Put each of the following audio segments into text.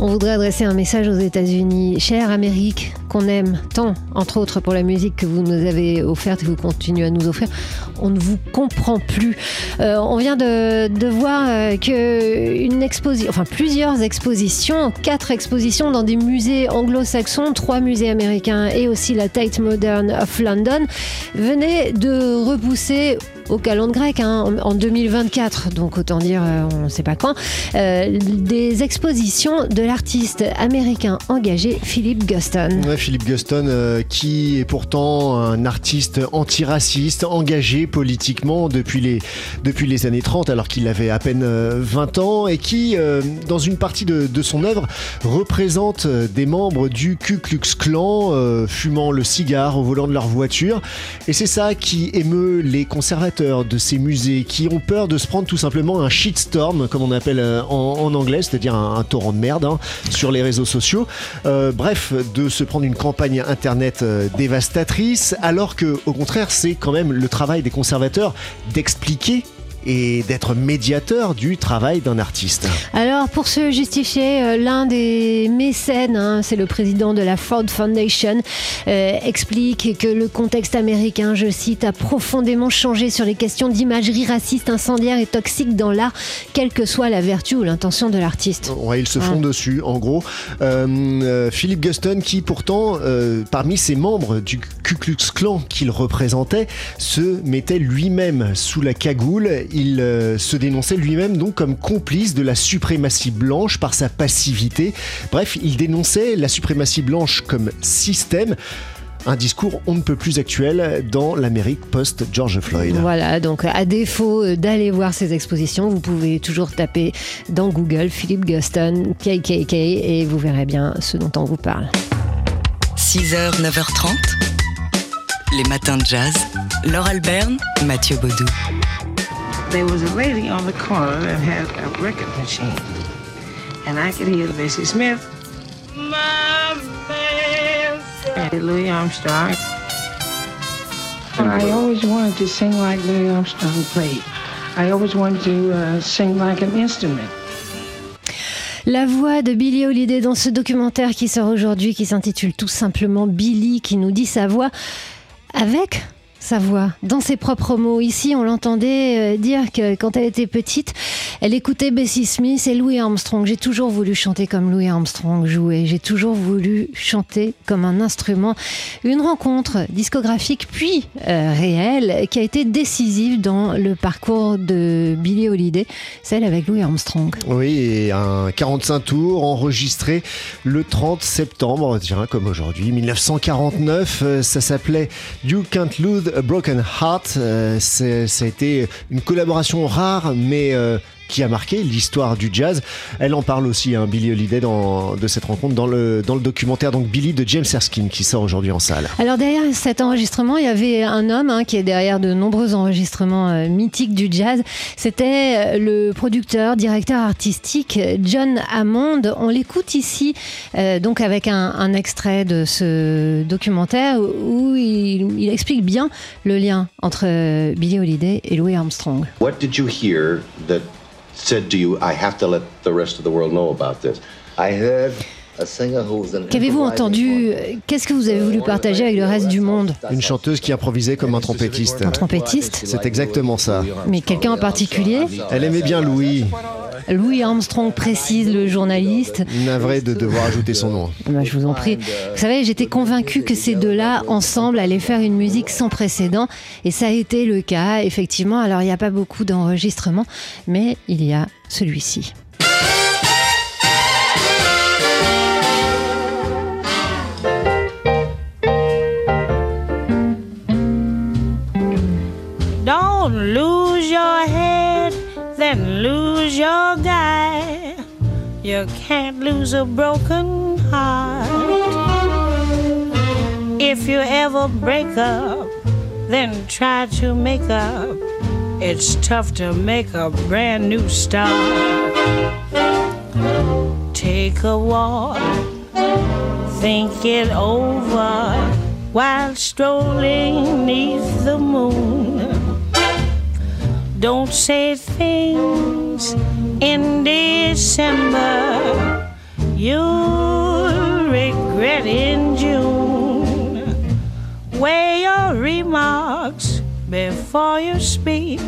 On voudrait adresser un message aux États-Unis. Chère Amérique, qu'on aime tant, entre autres pour la musique que vous nous avez offerte et que vous continuez à nous offrir, on ne vous comprend plus. Euh, on vient de, voir euh, que exposition, enfin plusieurs expositions, quatre expositions dans des musées anglo-saxons, trois musées américains et aussi la Tate Modern of London venaient de repousser au calendrier grec hein, en 2024, donc autant dire euh, on ne sait pas quand, euh, des expositions de l'artiste américain engagé Philip Guston. Ouais, Philip Guston, euh, qui est pourtant un artiste antiraciste, engagé politiquement depuis les, depuis les années 30, alors qu'il avait à peine 20 ans, et qui, dans une partie de, de, son œuvre, représente des membres du Ku Klux Klan, fumant le cigare au volant de leur voiture. Et c'est ça qui émeut les conservateurs de ces musées qui ont peur de se prendre tout simplement un shitstorm, comme on appelle euh, en, anglais, c'est-à-dire un, torrent de merde hein, sur les réseaux sociaux. Euh, bref, de se prendre une campagne internet euh, dévastatrice, alors que au contraire, c'est quand même le travail des conservateurs d'expliquer et d'être médiateur du travail d'un artiste. Alors pour se justifier, euh, l'un des mécènes, hein, c'est le président de la Ford Foundation, euh, explique que le contexte américain, je cite, a profondément changé sur les questions d'imagerie raciste, incendiaire et toxique dans l'art, quelle que soit la vertu ou l'intention de l'artiste. Ouais, ils se font dessus, en gros. Euh, Philippe Guston, qui pourtant, parmi ses membres du Ku Klux Klan qu'il représentait, se mettait lui-même sous la cagoule il euh, se dénonçait lui-même donc comme complice de la suprématie blanche par sa passivité. Bref, il dénonçait la suprématie blanche comme système un discours on ne peut plus actuel dans l'Amérique post-George Floyd. Voilà, donc à défaut d'aller voir ces expositions, vous pouvez toujours taper dans Google Philip Guston, KKK, et vous verrez bien ce dont on vous parle. 6h, 9h30, les matins de jazz. Laure Alberne, Mathieu Baudou. There was a lady on the corner that had a record machine. And I could hear Bessie Smith. My. And Louis Armstrong. And I always wanted to sing like Louis Armstrong played. I always wanted to uh, sing like an instrument. La voix de Billie Holiday dans ce documentaire qui sort aujourd'hui, qui s'intitule tout simplement Billie, qui nous dit sa voix avec sa voix, dans ses propres mots. Ici, on l'entendait euh, dire que quand elle était petite, elle écoutait Bessie Smith et Louis Armstrong. J'ai toujours voulu chanter comme Louis Armstrong jouait. J'ai toujours voulu chanter comme un instrument. Une rencontre discographique puis euh, réelle qui a été décisive dans le parcours de Billie Holiday, celle avec Louis Armstrong. Oui, et un 45 tours enregistré le 30 septembre, comme aujourd'hui, 1949. Euh, ça s'appelait You Can't Lose a Broken Heart. Euh, ça a été une collaboration rare, mais euh, qui a marqué l'histoire du jazz. Elle en parle aussi, hein, Billy Holiday, dans, de cette rencontre dans le, dans le documentaire donc Billy de James Erskine qui sort aujourd'hui en salle. Alors derrière cet enregistrement, il y avait un homme hein, qui est derrière de nombreux enregistrements euh, mythiques du jazz. C'était euh, le producteur, directeur artistique John Hammond. On l'écoute ici, euh, donc avec un, un, extrait de ce documentaire où il, il, explique bien le lien entre Billy Holiday et Louis Armstrong. What did you hear that said to you, I have to let the rest of the world know about this? I heard Qu'avez-vous entendu? Qu'est-ce que vous avez voulu partager avec le reste du monde? Une chanteuse qui improvisait comme un trompettiste. Un trompettiste? C'est exactement ça. Mais quelqu'un en particulier? Elle aimait bien Louis. Louis Armstrong précise le journaliste. Navré de devoir ajouter son nom. Bah, je vous en prie. Vous savez, j'étais convaincue que ces deux-là, ensemble, allaient faire une musique sans précédent. Et ça a été le cas, effectivement. Alors, il n'y a pas beaucoup d'enregistrements, mais il y a celui-ci. You can't lose a broken heart. If you ever break up, then try to make up. It's tough to make a brand new start. Take a walk, think it over while strolling neath the moon Don't say things in December you'll regret in June. Weigh your remarks before you speak,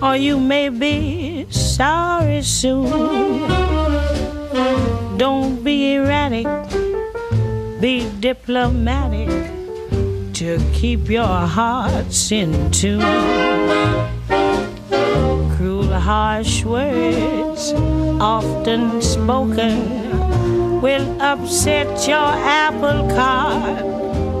or you may be sorry soon. Don't be erratic, be diplomatic to keep your hearts in tune harsh words often spoken will upset your apple cart.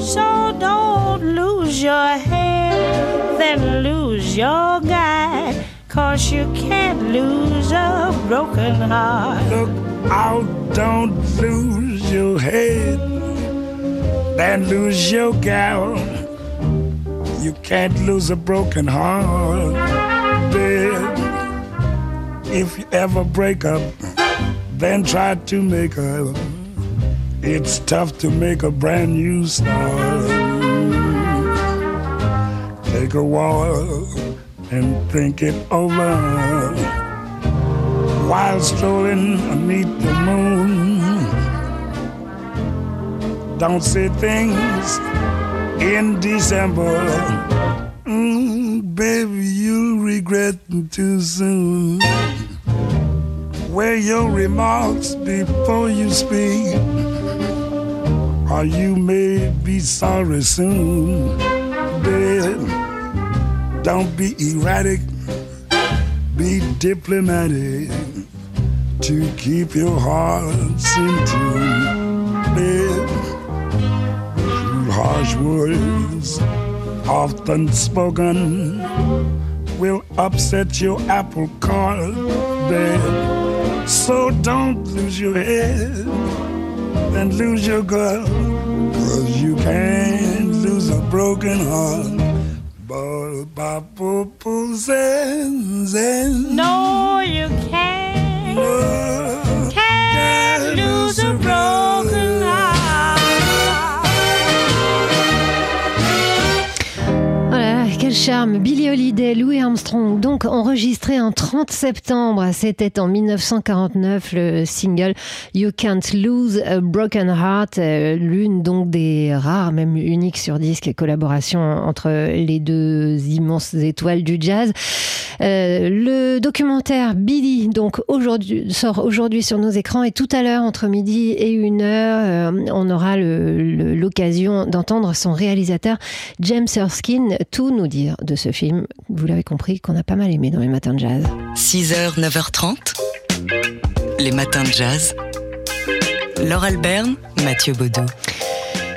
So don't lose your head, then lose your guy. Cause you can't lose a broken heart. Look out, don't lose your head, then lose your gal. You can't lose a broken heart, babe. If you ever break up, then try to make up. It's tough to make a brand new start. Take a while and think it over while strolling beneath the moon. Don't say things in December. Mm, baby, you'll regret too soon. Weigh your remarks before you speak, or you may be sorry soon. Babe, don't be erratic, be diplomatic to keep your hearts in tune. Babe, harsh words often spoken will upset your apple cart, babe. So don't lose your head and lose your girl, cause you can't lose a broken heart. But Papa says, No, you can't. Can't lose a broken Charme. Billie Holiday, Louis Armstrong, donc enregistré en 30 septembre. C'était en 1949 le single You Can't Lose a Broken Heart, euh, l'une donc des rares, même uniques sur disque, collaboration entre les deux immenses étoiles du jazz. Euh, le documentaire Billy donc aujourd'hui sort aujourd'hui sur nos écrans et tout à l'heure entre midi et une heure euh, on aura l'occasion d'entendre son réalisateur James Erskine tout nous dire de ce film. Vous l'avez compris qu'on a pas mal aimé dans les matins de jazz. 6h, 9h30. Les matins de jazz. Laure Alberne, Mathieu Baudou.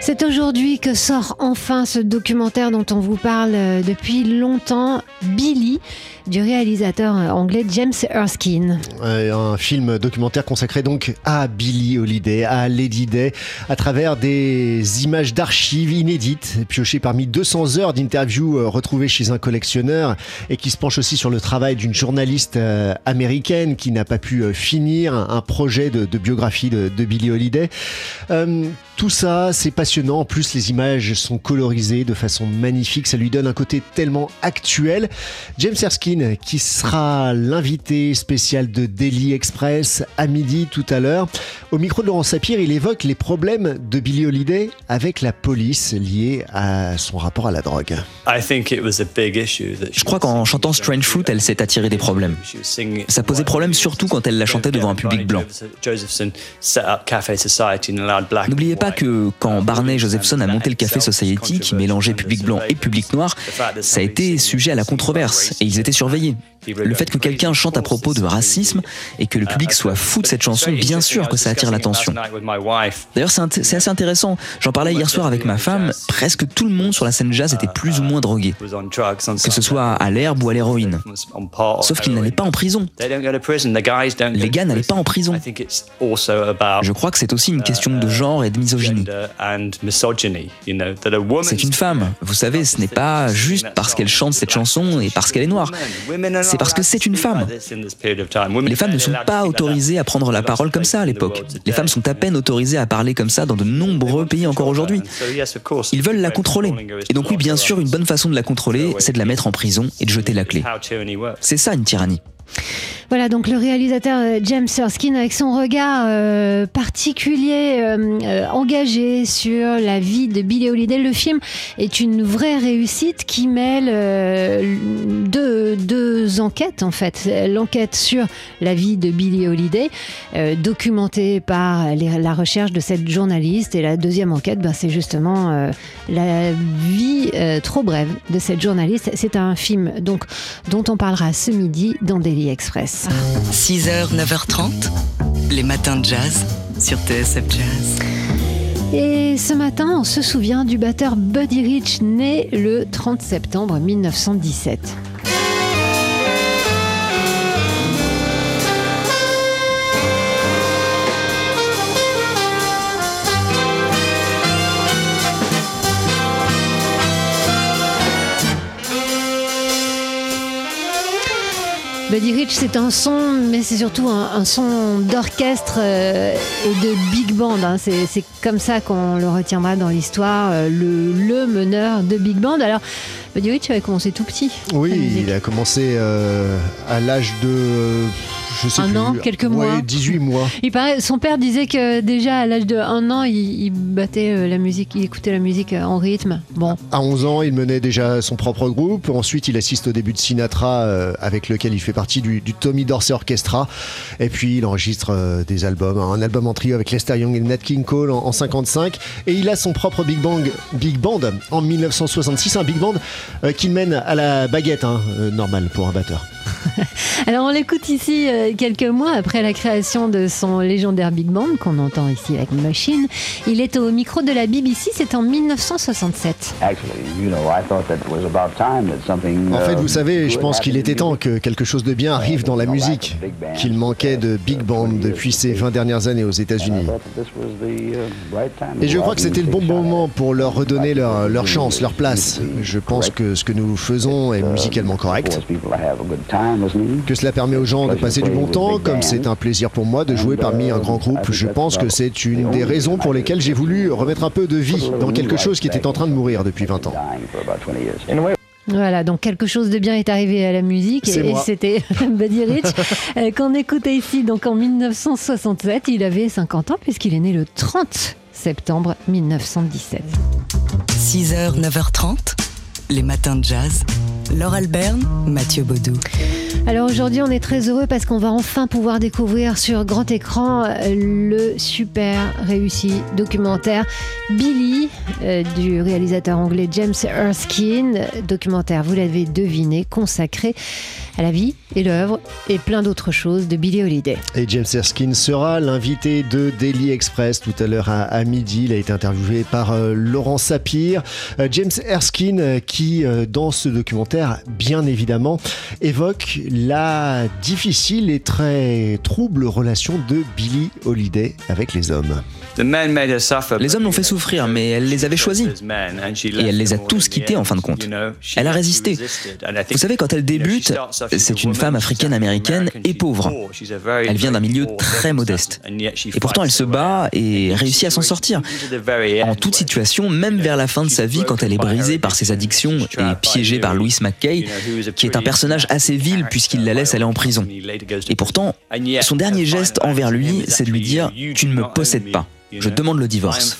C'est aujourd'hui que sort enfin ce documentaire dont on vous parle euh, depuis longtemps, Billy, du réalisateur euh, anglais James Erskine. Euh, un film documentaire consacré donc à Billie Holiday, à Lady Day, à travers des images d'archives inédites, piochées parmi 200 heures d'interviews euh, retrouvées chez un collectionneur et qui se penche aussi sur le travail d'une journaliste américaine qui n'a pas pu finir un projet de, biographie de, de Billie Holiday. Tout ça, c'est passionnant. En plus, les images sont colorisées de façon magnifique. Ça lui donne un côté tellement actuel. James Erskine, qui sera l'invité spécial de Daily Express à midi tout à l'heure. Au micro de Laurent Sapir, il évoque les problèmes de Billie Holiday avec la police liés à son rapport à la drogue. Je crois qu'en chantant Strange Fruit, elle s'est attirée des problèmes. Ça posait problème surtout quand elle la chantait devant un public blanc. N'oubliez pas que quand Barney Josephson a monté le Café Society, qui mélangeait public blanc et public noir, ça a été sujet à la controverse et ils étaient Le fait que quelqu'un chante à propos de racisme et que le public soit fou de cette chanson, bien sûr que ça attire l'attention. D'ailleurs, c'est assez intéressant. J'en parlais hier soir avec ma femme. Presque tout le monde sur la scène jazz était plus ou moins drogué, que ce soit à l'herbe ou à l'héroïne. Sauf qu'ils n'allaient pas en prison. Les gars n'allaient pas en prison. Je crois que c'est aussi une question de genre et de misogynie. C'est une femme. Vous savez, ce n'est pas juste parce qu'elle chante cette chanson et parce qu'elle est noire. C'est parce que c'est une femme. Les femmes ne sont pas autorisées à prendre la parole comme ça à l'époque. Les femmes sont à peine autorisées à parler comme ça dans de nombreux pays encore aujourd'hui. Ils veulent la contrôler. Et donc oui, bien sûr, une bonne façon de la contrôler, c'est de la mettre en prison et de jeter la clé. C'est ça une tyrannie. Voilà, donc le réalisateur euh, James Erskine, avec son regard euh, particulier, euh, engagé sur la vie de Billie Holiday, le film est une vraie réussite qui mêle deux, enquêtes en fait. L'enquête sur la vie de Billie Holiday, documentée par la recherche de cette journaliste, et la deuxième enquête, ben, c'est justement la vie trop brève de cette journaliste. C'est un film donc dont on parlera ce midi dans Daily Express. 6h, 9h30, les matins de jazz sur TSF Jazz. Et ce matin, on se souvient du batteur Buddy Rich, né le 30 septembre 1917. Buddy Rich, c'est un son, mais c'est surtout un, son d'orchestre euh, et de big band. Hein. C'est comme ça qu'on le retiendra dans l'histoire, euh, le, le, meneur de big band. Alors, Buddy Rich avait commencé tout petit. Oui, il a commencé euh, à l'âge de un an, quelques mois. 18 mois. Il paraît, son père disait que déjà à l'âge de un an, il, battait euh, la musique, il écoutait la musique euh, en rythme. Bon. À 11 ans, il menait déjà son propre groupe. Ensuite, il assiste au début de Sinatra, euh, avec lequel il fait partie du, Tommy Dorsey Orchestra. Et puis, il enregistre des albums, un album en trio avec Lester Young et Nat King Cole en, 55. Et il a son propre big, bang, big band en 1966, un big band qu'il mène à la baguette, hein, normal pour un batteur. Alors on l'écoute ici euh, quelques mois après la création de son légendaire Big Band qu'on entend ici avec Machine. Il est au micro de la BBC, c'est en 1967. En fait, vous savez, je pense qu'il était temps que quelque chose de bien arrive dans la musique, qu'il manquait de Big Band depuis ces 20 dernières années aux États-Unis. Et je crois que c'était le bon moment pour leur redonner leur, leur chance, leur place. Je pense que ce que nous faisons est musicalement correct que cela permet aux gens de passer du bon temps, comme c'est un plaisir pour moi de jouer parmi un grand groupe. Je pense que c'est une des raisons pour lesquelles j'ai voulu remettre un peu de vie dans quelque chose qui était en train de mourir depuis 20 ans. Voilà, donc quelque chose de bien est arrivé à la musique et, c'était Buddy Rich euh, qu'on écoutait ici donc en 1967. Il avait 50 ans puisqu'il est né le 30 septembre 1917. 6h, 9h30, les matins de jazz. Laure Alberne, Mathieu Baudou. Alors aujourd'hui, on est très heureux parce qu'on va enfin pouvoir découvrir sur grand écran euh, le super réussi documentaire Billy euh, du réalisateur anglais James Erskine. Documentaire, vous l'avez deviné, consacré à la vie et l'œuvre et plein d'autres choses de Billy Holiday. Et James Erskine sera l'invité de Daily Express tout à l'heure à, midi. Il a été interviewé par euh, Laurent Sapir. James Erskine qui, dans ce documentaire, bien évidemment, évoque la difficile et très trouble relation de Billie Holiday avec les hommes. Les hommes l'ont fait souffrir, mais elle les avait choisis. Et elle les a tous quittés en fin de compte. Elle a résisté. Vous savez, quand elle débute, c'est une femme africaine-américaine et pauvre. Elle vient d'un milieu très modeste. Et pourtant, elle se bat et réussit à s'en sortir. En toute situation, même vers la fin de sa vie, quand elle est brisée par ses addictions et piégée par Louis McKay, qui est un personnage assez vil puisqu'il la laisse aller en prison. Et pourtant, son dernier geste envers lui, c'est de lui dire ⁇ Tu ne me possèdes pas ⁇ je demande le divorce.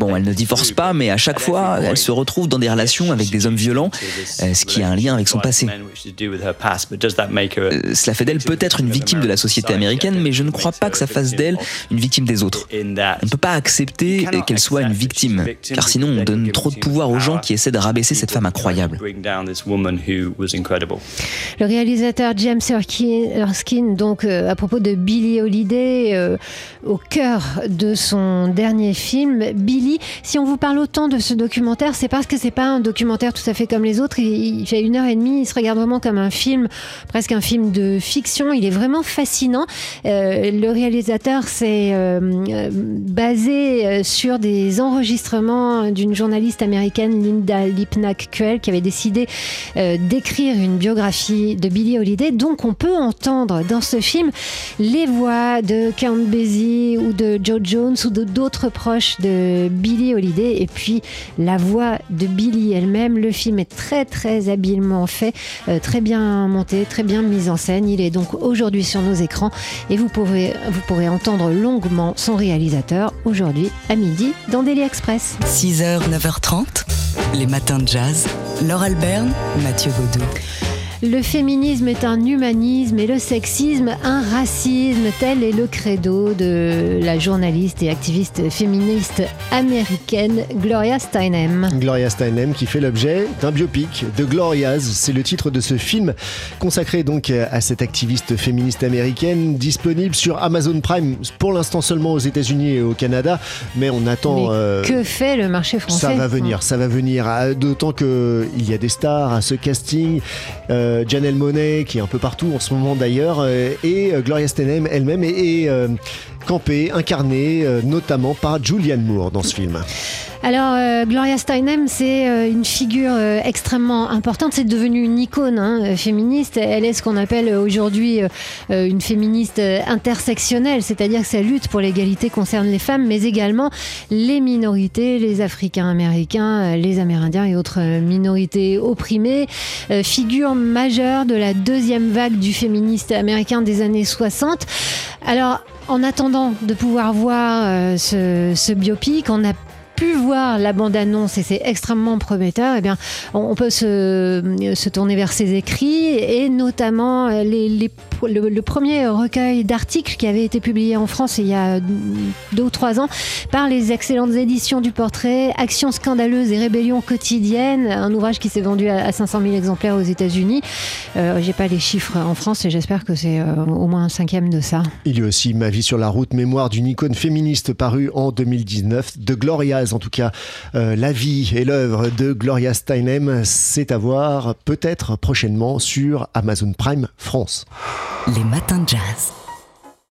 Bon, elle ne divorce pas, mais à chaque fois, elle se retrouve dans des relations avec des hommes violents, euh, ce qui a un lien avec son passé. Euh, cela fait d'elle peut-être une victime de la société américaine, mais je ne crois pas que ça fasse d'elle une victime des autres. On ne peut pas accepter qu'elle soit une victime, car sinon on donne trop de pouvoir aux gens qui essaient de rabaisser cette femme incroyable. Le réalisateur James Erskine, donc euh, à propos de Billie Holiday, au cœur de son dernier film, Billy. Si on vous parle autant de ce documentaire, c'est parce que c'est pas un documentaire tout à fait comme les autres. Il, fait une heure et demie, il se regarde vraiment comme un film, presque un film de fiction. Il est vraiment fascinant. Euh, le réalisateur s'est euh, basé sur des enregistrements d'une journaliste américaine, Linda Lipnack-Kuell, qui avait décidé d'écrire une biographie de Billy Holiday. Donc on peut entendre dans ce film les voix de Count Basie ou de Joe Jones ou de d'autres proches de Billie Holiday et puis la voix de Billie elle-même. Le film est très très habilement fait, euh, très bien monté, très bien mis en scène. Il est donc aujourd'hui sur nos écrans et vous pourrez, entendre longuement son réalisateur aujourd'hui à midi dans Daily Express. 6h, 9h30, les matins de jazz. Laure Alberne, Mathieu Baudou. Le féminisme est un humanisme et le sexisme un racisme. Tel est le credo de la journaliste et activiste féministe américaine Gloria Steinem. Gloria Steinem qui fait l'objet d'un biopic de Glorias. C'est le titre de ce film consacré donc à cette activiste féministe américaine disponible sur Amazon Prime pour l'instant seulement aux États-Unis et au Canada. Mais on attend. Euh, que fait le marché français? Ça va venir, ça va venir. Ah, d'autant qu'il y a des stars à ce casting. Euh, euh, Janelle Monet qui est un peu partout en ce moment d'ailleurs, euh, et euh, Gloria Steinem elle-même est, campée, incarnée notamment par Julianne Moore dans ce film. Alors, euh, Gloria Steinem, c'est euh, une figure euh, extrêmement importante. C'est devenu une icône hein, féministe. Elle est ce qu'on appelle aujourd'hui une féministe intersectionnelle, c'est-à-dire que sa lutte pour l'égalité concerne les femmes, mais également les minorités, les Africains-Américains, les Amérindiens et autres minorités opprimées. figure majeure de la deuxième vague du féministe américain des années 60. Alors, en attendant de pouvoir voir ce, ce biopic, on a pu voir la bande-annonce et c'est extrêmement prometteur, eh bien, on peut se, tourner vers ses écrits et notamment euh, le, premier recueil d'articles qui avait été publié en France il y a deux ou trois ans par les excellentes éditions du portrait Actions scandaleuses et rébellions quotidiennes, un ouvrage qui s'est vendu à 500 000 exemplaires aux États-Unis. Euh, J'ai pas les chiffres en France et j'espère que c'est euh, au moins un cinquième de ça. Il y a aussi Ma vie sur la route, mémoire d'une icône féministe parue en 2019 de Glorias en tout cas, euh, la vie et l'œuvre de Gloria Steinem, c'est à voir peut-être prochainement sur Amazon Prime France. Les matins de jazz.